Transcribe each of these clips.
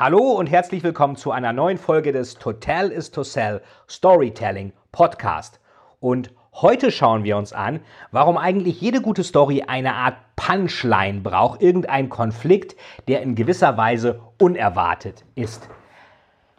Hallo und herzlich willkommen zu einer neuen Folge des Total is to Sell Storytelling Podcast. Und heute schauen wir uns an, warum eigentlich jede gute Story eine Art Punchline braucht, irgendein Konflikt, der in gewisser Weise unerwartet ist.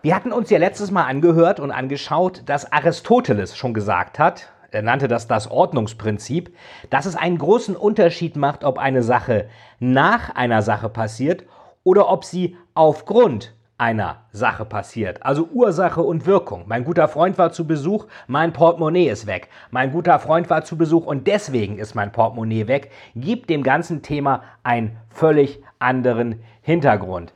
Wir hatten uns ja letztes Mal angehört und angeschaut, dass Aristoteles schon gesagt hat, er nannte das das Ordnungsprinzip, dass es einen großen Unterschied macht, ob eine Sache nach einer Sache passiert oder ob sie aufgrund einer Sache passiert. Also Ursache und Wirkung. Mein guter Freund war zu Besuch, mein Portemonnaie ist weg. Mein guter Freund war zu Besuch und deswegen ist mein Portemonnaie weg. Gibt dem ganzen Thema einen völlig anderen Hintergrund.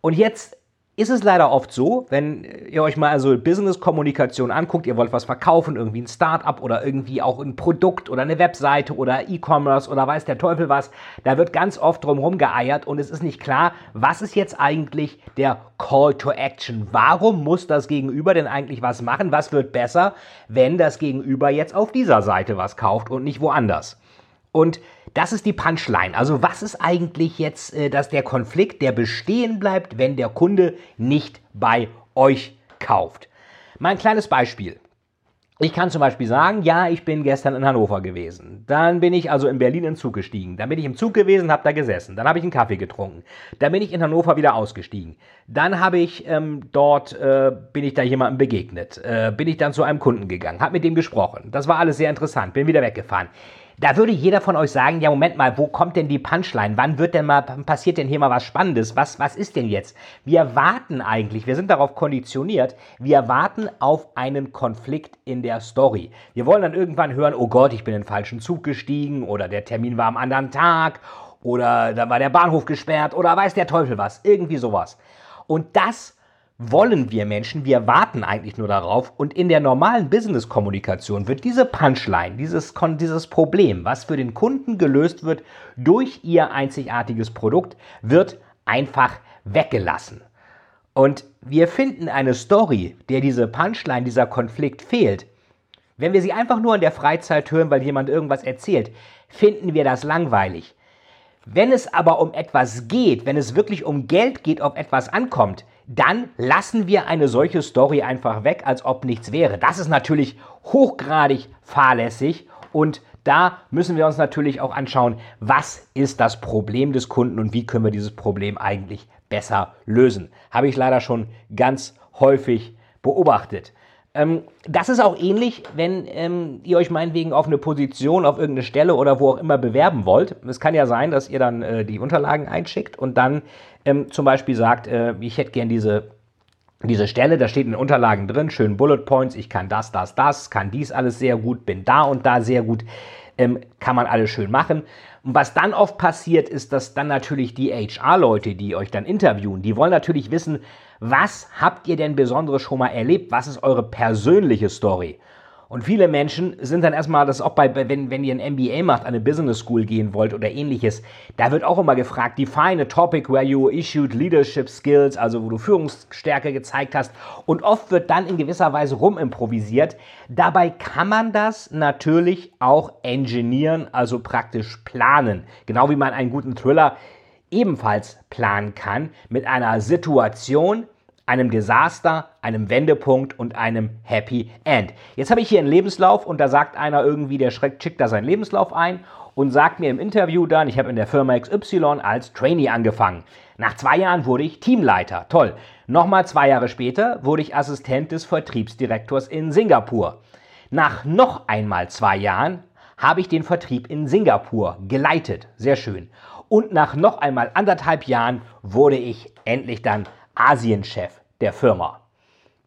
Und jetzt ist es leider oft so, wenn ihr euch mal also Business-Kommunikation anguckt, ihr wollt was verkaufen, irgendwie ein Start-up oder irgendwie auch ein Produkt oder eine Webseite oder E-Commerce oder weiß der Teufel was, da wird ganz oft drumherum geeiert und es ist nicht klar, was ist jetzt eigentlich der Call to Action? Warum muss das Gegenüber denn eigentlich was machen? Was wird besser, wenn das Gegenüber jetzt auf dieser Seite was kauft und nicht woanders? Und das ist die Punchline. Also was ist eigentlich jetzt äh, dass der Konflikt, der bestehen bleibt, wenn der Kunde nicht bei euch kauft? Mal ein kleines Beispiel. Ich kann zum Beispiel sagen, ja, ich bin gestern in Hannover gewesen. Dann bin ich also in Berlin in den Zug gestiegen. Dann bin ich im Zug gewesen, habe da gesessen. Dann habe ich einen Kaffee getrunken. Dann bin ich in Hannover wieder ausgestiegen. Dann habe ich ähm, dort, äh, bin ich da jemandem begegnet. Äh, bin ich dann zu einem Kunden gegangen, habe mit dem gesprochen. Das war alles sehr interessant. Bin wieder weggefahren. Da würde jeder von euch sagen, ja Moment mal, wo kommt denn die Punchline? Wann wird denn mal, passiert denn hier mal was Spannendes? Was, was ist denn jetzt? Wir warten eigentlich, wir sind darauf konditioniert, wir warten auf einen Konflikt in der Story. Wir wollen dann irgendwann hören, oh Gott, ich bin in den falschen Zug gestiegen oder der Termin war am anderen Tag oder da war der Bahnhof gesperrt oder weiß der Teufel was, irgendwie sowas. Und das wollen wir Menschen, wir warten eigentlich nur darauf und in der normalen Business-Kommunikation wird diese Punchline, dieses, dieses Problem, was für den Kunden gelöst wird durch ihr einzigartiges Produkt, wird einfach weggelassen. Und wir finden eine Story, der diese Punchline, dieser Konflikt fehlt. Wenn wir sie einfach nur in der Freizeit hören, weil jemand irgendwas erzählt, finden wir das langweilig. Wenn es aber um etwas geht, wenn es wirklich um Geld geht, ob etwas ankommt, dann lassen wir eine solche Story einfach weg, als ob nichts wäre. Das ist natürlich hochgradig fahrlässig und da müssen wir uns natürlich auch anschauen, was ist das Problem des Kunden und wie können wir dieses Problem eigentlich besser lösen. Habe ich leider schon ganz häufig beobachtet. Ähm, das ist auch ähnlich, wenn ähm, ihr euch meinetwegen auf eine Position, auf irgendeine Stelle oder wo auch immer bewerben wollt. Es kann ja sein, dass ihr dann äh, die Unterlagen einschickt und dann ähm, zum Beispiel sagt, äh, ich hätte gern diese, diese Stelle, da steht in den Unterlagen drin, schön Bullet Points, ich kann das, das, das, kann dies alles sehr gut, bin da und da sehr gut, ähm, kann man alles schön machen. Und was dann oft passiert, ist, dass dann natürlich die HR-Leute, die euch dann interviewen, die wollen natürlich wissen, was habt ihr denn Besonderes schon mal erlebt? Was ist eure persönliche Story? Und viele Menschen sind dann erstmal, das auch bei, wenn, wenn ihr ein MBA macht, eine Business School gehen wollt oder ähnliches, da wird auch immer gefragt, define a topic where you issued leadership skills, also wo du Führungsstärke gezeigt hast. Und oft wird dann in gewisser Weise rumimprovisiert. Dabei kann man das natürlich auch engineeren, also praktisch planen. Genau wie man einen guten Thriller ebenfalls planen kann mit einer Situation, einem Desaster, einem Wendepunkt und einem Happy End. Jetzt habe ich hier einen Lebenslauf und da sagt einer irgendwie, der schreckt, schickt da seinen Lebenslauf ein und sagt mir im Interview dann, ich habe in der Firma XY als Trainee angefangen. Nach zwei Jahren wurde ich Teamleiter. Toll. Nochmal zwei Jahre später wurde ich Assistent des Vertriebsdirektors in Singapur. Nach noch einmal zwei Jahren habe ich den Vertrieb in Singapur geleitet. Sehr schön. Und nach noch einmal anderthalb Jahren wurde ich endlich dann Asienchef der Firma.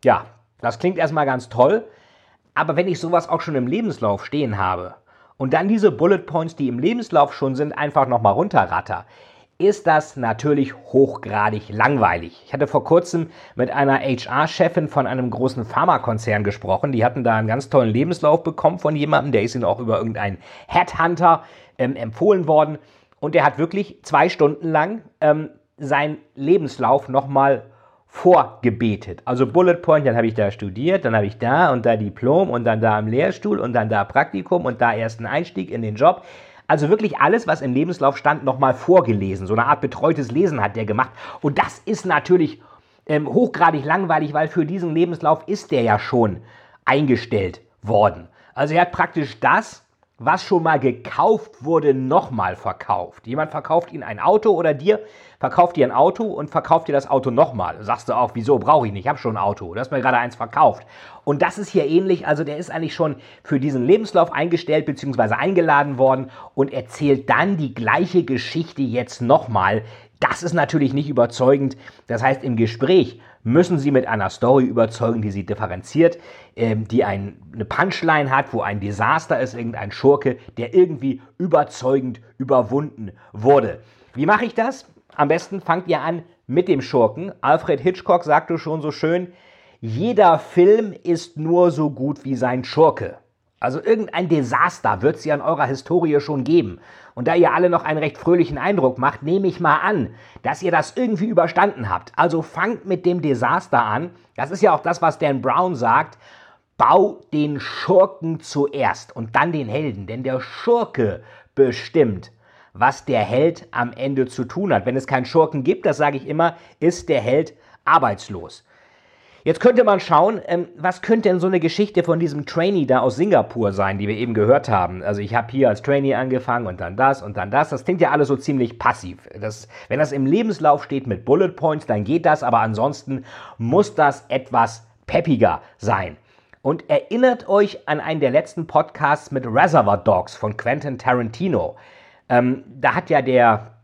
Ja, das klingt erstmal ganz toll, aber wenn ich sowas auch schon im Lebenslauf stehen habe und dann diese Bullet Points, die im Lebenslauf schon sind, einfach nochmal runterratter, ist das natürlich hochgradig langweilig. Ich hatte vor kurzem mit einer HR-Chefin von einem großen Pharmakonzern gesprochen. Die hatten da einen ganz tollen Lebenslauf bekommen von jemandem, der ist ihnen auch über irgendeinen Headhunter ähm, empfohlen worden. Und der hat wirklich zwei Stunden lang ähm, seinen Lebenslauf nochmal vorgebetet. Also Bullet Point, dann habe ich da studiert, dann habe ich da und da Diplom und dann da im Lehrstuhl und dann da Praktikum und da ersten Einstieg in den Job. Also wirklich alles, was im Lebenslauf stand, nochmal vorgelesen. So eine Art betreutes Lesen hat der gemacht. Und das ist natürlich ähm, hochgradig langweilig, weil für diesen Lebenslauf ist der ja schon eingestellt worden. Also er hat praktisch das, was schon mal gekauft wurde, nochmal verkauft. Jemand verkauft Ihnen ein Auto oder dir verkauft dir ein Auto und verkauft dir das Auto nochmal. Sagst du auch, wieso brauche ich nicht? Ich habe schon ein Auto. Du hast mir gerade eins verkauft. Und das ist hier ähnlich. Also der ist eigentlich schon für diesen Lebenslauf eingestellt bzw. eingeladen worden und erzählt dann die gleiche Geschichte jetzt nochmal. Das ist natürlich nicht überzeugend. Das heißt, im Gespräch müssen Sie mit einer Story überzeugen, die Sie differenziert, ähm, die ein, eine Punchline hat, wo ein Desaster ist, irgendein Schurke, der irgendwie überzeugend überwunden wurde. Wie mache ich das? Am besten fangt ihr an mit dem Schurken. Alfred Hitchcock sagte schon so schön, jeder Film ist nur so gut wie sein Schurke. Also irgendein Desaster wird es ja in eurer Historie schon geben. Und da ihr alle noch einen recht fröhlichen Eindruck macht, nehme ich mal an, dass ihr das irgendwie überstanden habt. Also fangt mit dem Desaster an. Das ist ja auch das, was Dan Brown sagt. Bau den Schurken zuerst und dann den Helden. Denn der Schurke bestimmt, was der Held am Ende zu tun hat. Wenn es keinen Schurken gibt, das sage ich immer, ist der Held arbeitslos. Jetzt könnte man schauen, ähm, was könnte denn so eine Geschichte von diesem Trainee da aus Singapur sein, die wir eben gehört haben. Also ich habe hier als Trainee angefangen und dann das und dann das. Das klingt ja alles so ziemlich passiv. Das, wenn das im Lebenslauf steht mit Bullet Points, dann geht das, aber ansonsten muss das etwas peppiger sein. Und erinnert euch an einen der letzten Podcasts mit Reservoir Dogs von Quentin Tarantino. Ähm, da hat ja der,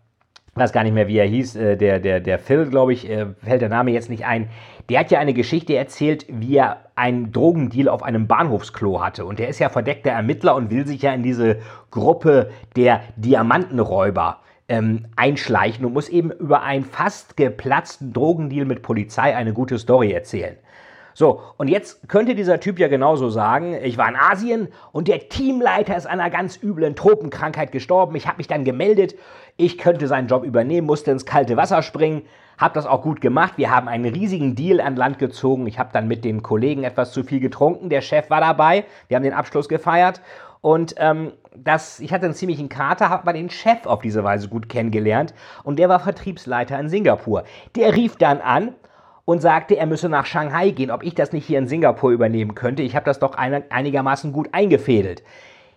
weiß gar nicht mehr, wie er hieß, äh, der, der, der Phil, glaube ich, äh, fällt der Name jetzt nicht ein, der hat ja eine Geschichte erzählt, wie er einen Drogendeal auf einem Bahnhofsklo hatte. Und der ist ja verdeckter Ermittler und will sich ja in diese Gruppe der Diamantenräuber ähm, einschleichen und muss eben über einen fast geplatzten Drogendeal mit Polizei eine gute Story erzählen. So, und jetzt könnte dieser Typ ja genauso sagen, ich war in Asien und der Teamleiter ist an einer ganz üblen Tropenkrankheit gestorben. Ich habe mich dann gemeldet, ich könnte seinen Job übernehmen, musste ins kalte Wasser springen, habe das auch gut gemacht. Wir haben einen riesigen Deal an Land gezogen. Ich habe dann mit den Kollegen etwas zu viel getrunken. Der Chef war dabei. Wir haben den Abschluss gefeiert. Und ähm, das, ich hatte einen ziemlichen Kater, habe mal den Chef auf diese Weise gut kennengelernt. Und der war Vertriebsleiter in Singapur. Der rief dann an und sagte, er müsse nach Shanghai gehen, ob ich das nicht hier in Singapur übernehmen könnte. Ich habe das doch einigermaßen gut eingefädelt.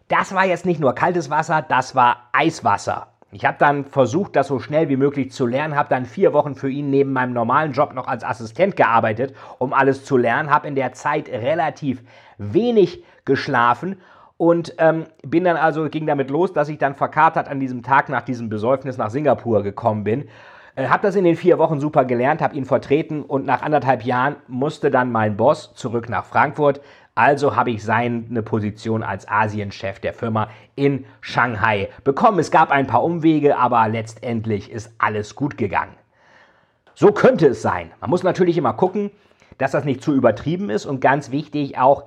Das war jetzt nicht nur kaltes Wasser, das war Eiswasser. Ich habe dann versucht, das so schnell wie möglich zu lernen, habe dann vier Wochen für ihn neben meinem normalen Job noch als Assistent gearbeitet, um alles zu lernen, habe in der Zeit relativ wenig geschlafen und ähm, bin dann also, ging damit los, dass ich dann verkatert an diesem Tag nach diesem Besäufnis nach Singapur gekommen bin äh, hab das in den vier Wochen super gelernt, habe ihn vertreten und nach anderthalb Jahren musste dann mein Boss zurück nach Frankfurt. Also habe ich seine Position als Asienchef der Firma in Shanghai bekommen. Es gab ein paar Umwege, aber letztendlich ist alles gut gegangen. So könnte es sein. Man muss natürlich immer gucken, dass das nicht zu übertrieben ist und ganz wichtig auch,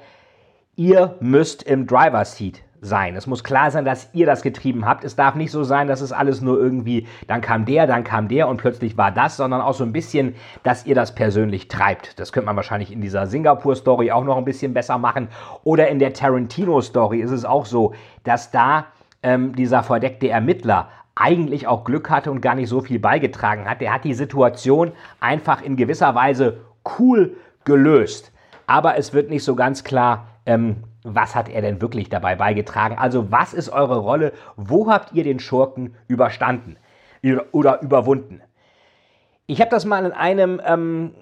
ihr müsst im Driver Seat sein. Es muss klar sein, dass ihr das getrieben habt. Es darf nicht so sein, dass es alles nur irgendwie, dann kam der, dann kam der und plötzlich war das, sondern auch so ein bisschen, dass ihr das persönlich treibt. Das könnte man wahrscheinlich in dieser Singapur-Story auch noch ein bisschen besser machen. Oder in der Tarantino-Story ist es auch so, dass da ähm, dieser verdeckte Ermittler eigentlich auch Glück hatte und gar nicht so viel beigetragen hat. Der hat die Situation einfach in gewisser Weise cool gelöst. Aber es wird nicht so ganz klar ähm, was hat er denn wirklich dabei beigetragen? Also was ist eure Rolle? Wo habt ihr den Schurken überstanden oder überwunden? Ich habe das mal in einem ähm,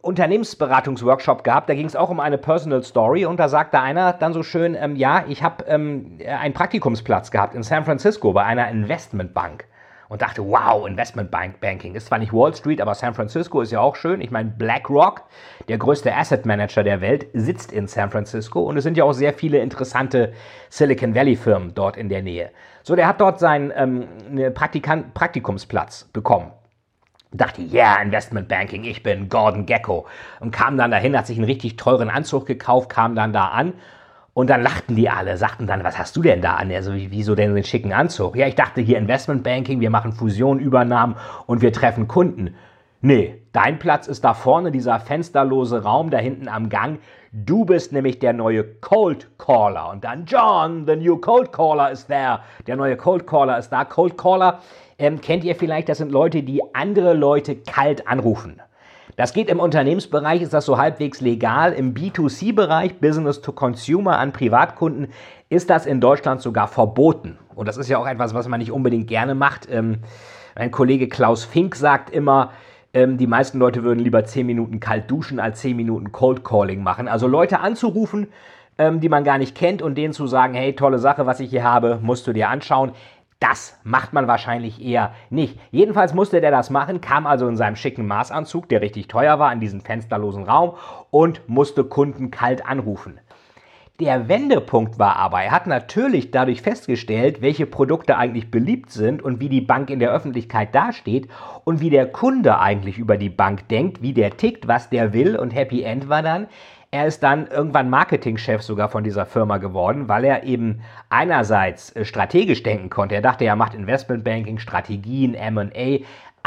Unternehmensberatungsworkshop gehabt, da ging es auch um eine Personal Story und da sagte einer dann so schön, ähm, ja, ich habe ähm, einen Praktikumsplatz gehabt in San Francisco bei einer Investmentbank. Und dachte, wow, Investment Banking. Ist zwar nicht Wall Street, aber San Francisco ist ja auch schön. Ich meine, BlackRock, der größte Asset Manager der Welt, sitzt in San Francisco und es sind ja auch sehr viele interessante Silicon Valley Firmen dort in der Nähe. So, der hat dort seinen ähm, Praktikumsplatz bekommen. Dachte, ja, yeah, Investment Banking, ich bin Gordon Gecko. Und kam dann dahin, hat sich einen richtig teuren Anzug gekauft, kam dann da an und dann lachten die alle, sagten dann, was hast du denn da an? Also, wieso denn den schicken Anzug? Ja, ich dachte hier Investmentbanking, wir machen Fusion, Übernahmen und wir treffen Kunden. Nee, dein Platz ist da vorne, dieser fensterlose Raum da hinten am Gang. Du bist nämlich der neue Cold Caller. Und dann, John, the new Cold Caller is there. Der neue Cold Caller ist da. Cold Caller ähm, kennt ihr vielleicht, das sind Leute, die andere Leute kalt anrufen. Das geht im Unternehmensbereich, ist das so halbwegs legal. Im B2C-Bereich, Business to Consumer an Privatkunden, ist das in Deutschland sogar verboten. Und das ist ja auch etwas, was man nicht unbedingt gerne macht. Ähm, mein Kollege Klaus Fink sagt immer, ähm, die meisten Leute würden lieber 10 Minuten kalt duschen als 10 Minuten Cold Calling machen. Also Leute anzurufen, ähm, die man gar nicht kennt und denen zu sagen, hey, tolle Sache, was ich hier habe, musst du dir anschauen. Das macht man wahrscheinlich eher nicht. Jedenfalls musste der das machen, kam also in seinem schicken Maßanzug, der richtig teuer war, in diesen fensterlosen Raum und musste Kunden kalt anrufen. Der Wendepunkt war aber, er hat natürlich dadurch festgestellt, welche Produkte eigentlich beliebt sind und wie die Bank in der Öffentlichkeit dasteht und wie der Kunde eigentlich über die Bank denkt, wie der tickt, was der will und Happy End war dann, er ist dann irgendwann Marketingchef sogar von dieser Firma geworden, weil er eben einerseits äh, strategisch denken konnte. Er dachte, er macht Investmentbanking, Strategien, MA,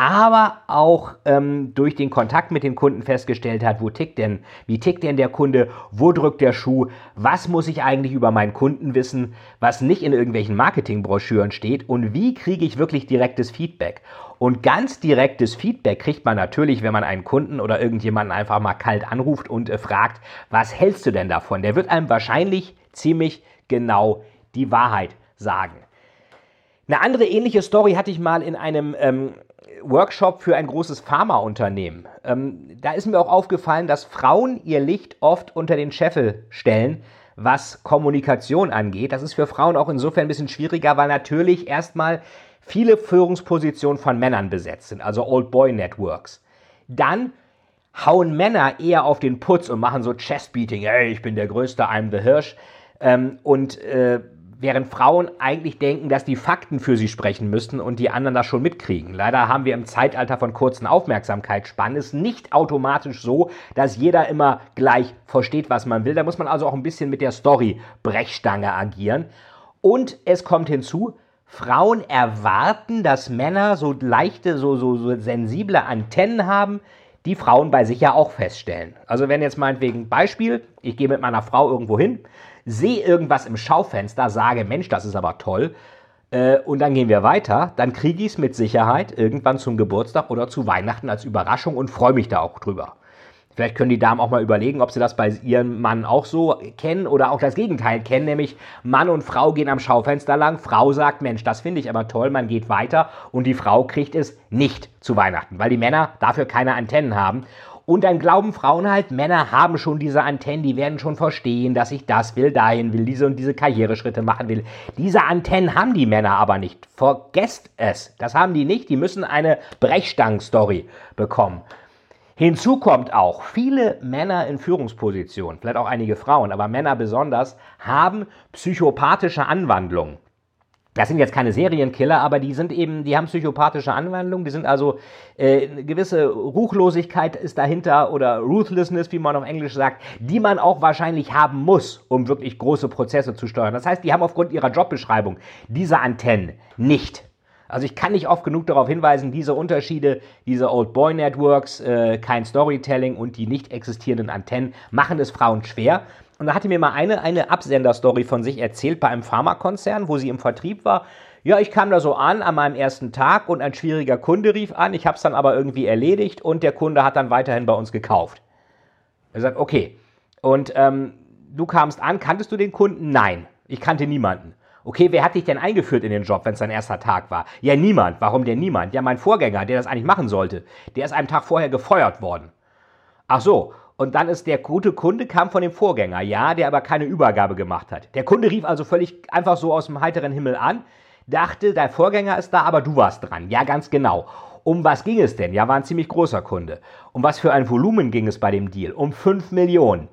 aber auch ähm, durch den Kontakt mit den Kunden festgestellt hat, wo tickt denn, wie tickt denn der Kunde, wo drückt der Schuh, was muss ich eigentlich über meinen Kunden wissen, was nicht in irgendwelchen Marketingbroschüren steht und wie kriege ich wirklich direktes Feedback. Und ganz direktes Feedback kriegt man natürlich, wenn man einen Kunden oder irgendjemanden einfach mal kalt anruft und äh, fragt, was hältst du denn davon? Der wird einem wahrscheinlich ziemlich genau die Wahrheit sagen. Eine andere ähnliche Story hatte ich mal in einem ähm, Workshop für ein großes Pharmaunternehmen. Ähm, da ist mir auch aufgefallen, dass Frauen ihr Licht oft unter den Scheffel stellen, was Kommunikation angeht. Das ist für Frauen auch insofern ein bisschen schwieriger, weil natürlich erstmal viele Führungspositionen von Männern besetzt sind, also Old Boy Networks. Dann hauen Männer eher auf den Putz und machen so Chestbeating, hey, ich bin der Größte, I'm the Hirsch. Ähm, und äh, während Frauen eigentlich denken, dass die Fakten für sie sprechen müssten und die anderen das schon mitkriegen. Leider haben wir im Zeitalter von kurzen Aufmerksamkeitsspannen es nicht automatisch so, dass jeder immer gleich versteht, was man will. Da muss man also auch ein bisschen mit der Story Brechstange agieren. Und es kommt hinzu, Frauen erwarten, dass Männer so leichte, so, so, so sensible Antennen haben, die Frauen bei sich ja auch feststellen. Also wenn jetzt meinetwegen Beispiel, ich gehe mit meiner Frau irgendwo hin, sehe irgendwas im Schaufenster, sage, Mensch, das ist aber toll, äh, und dann gehen wir weiter, dann kriege ich es mit Sicherheit irgendwann zum Geburtstag oder zu Weihnachten als Überraschung und freue mich da auch drüber. Vielleicht können die Damen auch mal überlegen, ob sie das bei ihrem Mann auch so kennen oder auch das Gegenteil kennen, nämlich Mann und Frau gehen am Schaufenster lang, Frau sagt, Mensch, das finde ich aber toll, man geht weiter und die Frau kriegt es nicht zu Weihnachten, weil die Männer dafür keine Antennen haben. Und dann glauben Frauen halt, Männer haben schon diese Antennen, die werden schon verstehen, dass ich das will, dahin will, diese und diese Karriereschritte machen will. Diese Antennen haben die Männer aber nicht. Vergesst es. Das haben die nicht. Die müssen eine Brechstangen-Story bekommen. Hinzu kommt auch, viele Männer in Führungspositionen, vielleicht auch einige Frauen, aber Männer besonders, haben psychopathische Anwandlungen. Das sind jetzt keine Serienkiller, aber die sind eben, die haben psychopathische Anwandlungen, die sind also, äh, eine gewisse Ruchlosigkeit ist dahinter oder Ruthlessness, wie man auf Englisch sagt, die man auch wahrscheinlich haben muss, um wirklich große Prozesse zu steuern. Das heißt, die haben aufgrund ihrer Jobbeschreibung diese Antennen nicht. Also ich kann nicht oft genug darauf hinweisen, diese Unterschiede, diese Old Boy Networks, äh, kein Storytelling und die nicht existierenden Antennen machen es Frauen schwer. Und da hatte mir mal eine, eine Absenderstory von sich erzählt bei einem Pharmakonzern, wo sie im Vertrieb war. Ja, ich kam da so an an meinem ersten Tag und ein schwieriger Kunde rief an. Ich habe es dann aber irgendwie erledigt und der Kunde hat dann weiterhin bei uns gekauft. Er sagt, okay. Und ähm, du kamst an, kanntest du den Kunden? Nein, ich kannte niemanden. Okay, wer hat dich denn eingeführt in den Job, wenn es dein erster Tag war? Ja, niemand. Warum denn niemand? Ja, mein Vorgänger, der das eigentlich machen sollte, der ist einen Tag vorher gefeuert worden. Ach so, und dann ist der gute Kunde kam von dem Vorgänger, ja, der aber keine Übergabe gemacht hat. Der Kunde rief also völlig einfach so aus dem heiteren Himmel an. dachte, dein Vorgänger ist da, aber du warst dran. Ja, ganz genau. Um was ging es denn? Ja, war ein ziemlich großer Kunde. Um was für ein Volumen ging es bei dem Deal? Um 5 Millionen.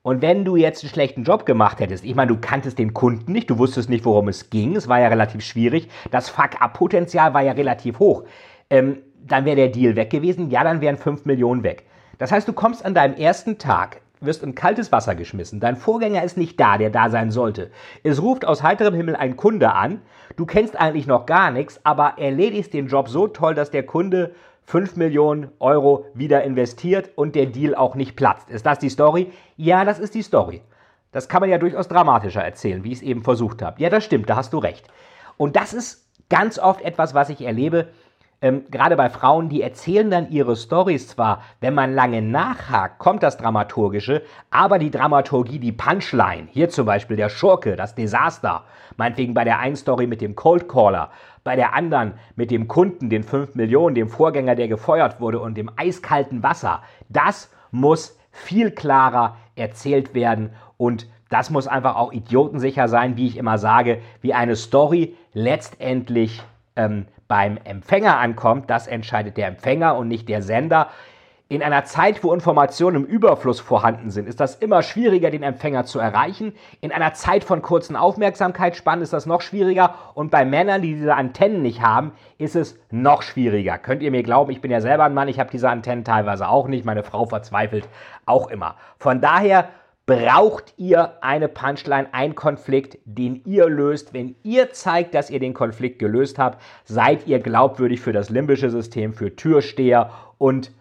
Und wenn du jetzt einen schlechten Job gemacht hättest, ich meine, du kanntest den Kunden nicht, du wusstest nicht, worum es ging, es war ja relativ schwierig, das Fuck-up-Potenzial war ja relativ hoch, ähm, dann wäre der Deal weg gewesen, ja, dann wären 5 Millionen weg. Das heißt, du kommst an deinem ersten Tag, wirst in kaltes Wasser geschmissen, dein Vorgänger ist nicht da, der da sein sollte. Es ruft aus heiterem Himmel ein Kunde an, du kennst eigentlich noch gar nichts, aber erledigst den Job so toll, dass der Kunde 5 Millionen Euro wieder investiert und der Deal auch nicht platzt. Ist das die Story? Ja, das ist die Story. Das kann man ja durchaus dramatischer erzählen, wie ich es eben versucht habe. Ja, das stimmt, da hast du recht. Und das ist ganz oft etwas, was ich erlebe, ähm, gerade bei Frauen, die erzählen dann ihre Stories zwar, wenn man lange nachhakt, kommt das Dramaturgische, aber die Dramaturgie, die Punchline, hier zum Beispiel der Schurke, das Desaster, meinetwegen bei der einen Story mit dem Cold Caller, bei der anderen mit dem Kunden, den 5 Millionen, dem Vorgänger, der gefeuert wurde und dem eiskalten Wasser, das muss viel klarer erzählt werden und das muss einfach auch idiotensicher sein, wie ich immer sage, wie eine Story letztendlich ähm, beim Empfänger ankommt, das entscheidet der Empfänger und nicht der Sender. In einer Zeit, wo Informationen im Überfluss vorhanden sind, ist das immer schwieriger, den Empfänger zu erreichen. In einer Zeit von kurzen Aufmerksamkeitsspannen ist das noch schwieriger. Und bei Männern, die diese Antennen nicht haben, ist es noch schwieriger. Könnt ihr mir glauben, ich bin ja selber ein Mann, ich habe diese Antennen teilweise auch nicht. Meine Frau verzweifelt auch immer. Von daher braucht ihr eine Punchline, ein Konflikt, den ihr löst. Wenn ihr zeigt, dass ihr den Konflikt gelöst habt, seid ihr glaubwürdig für das limbische System, für Türsteher und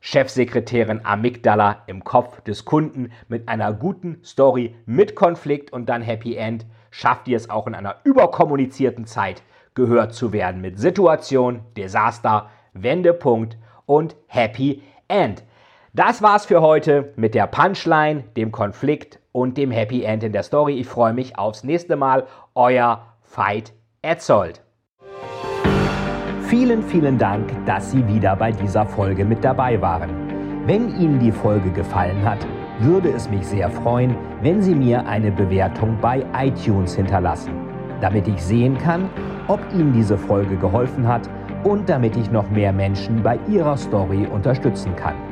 Chefsekretärin Amygdala im Kopf des Kunden mit einer guten Story mit Konflikt und dann Happy End. Schafft ihr es auch in einer überkommunizierten Zeit gehört zu werden mit Situation, Desaster, Wendepunkt und Happy End. Das war's für heute mit der Punchline, dem Konflikt und dem Happy End in der Story. Ich freue mich aufs nächste Mal. Euer Veit Etzold. Vielen, vielen Dank, dass Sie wieder bei dieser Folge mit dabei waren. Wenn Ihnen die Folge gefallen hat, würde es mich sehr freuen, wenn Sie mir eine Bewertung bei iTunes hinterlassen, damit ich sehen kann, ob Ihnen diese Folge geholfen hat und damit ich noch mehr Menschen bei ihrer Story unterstützen kann.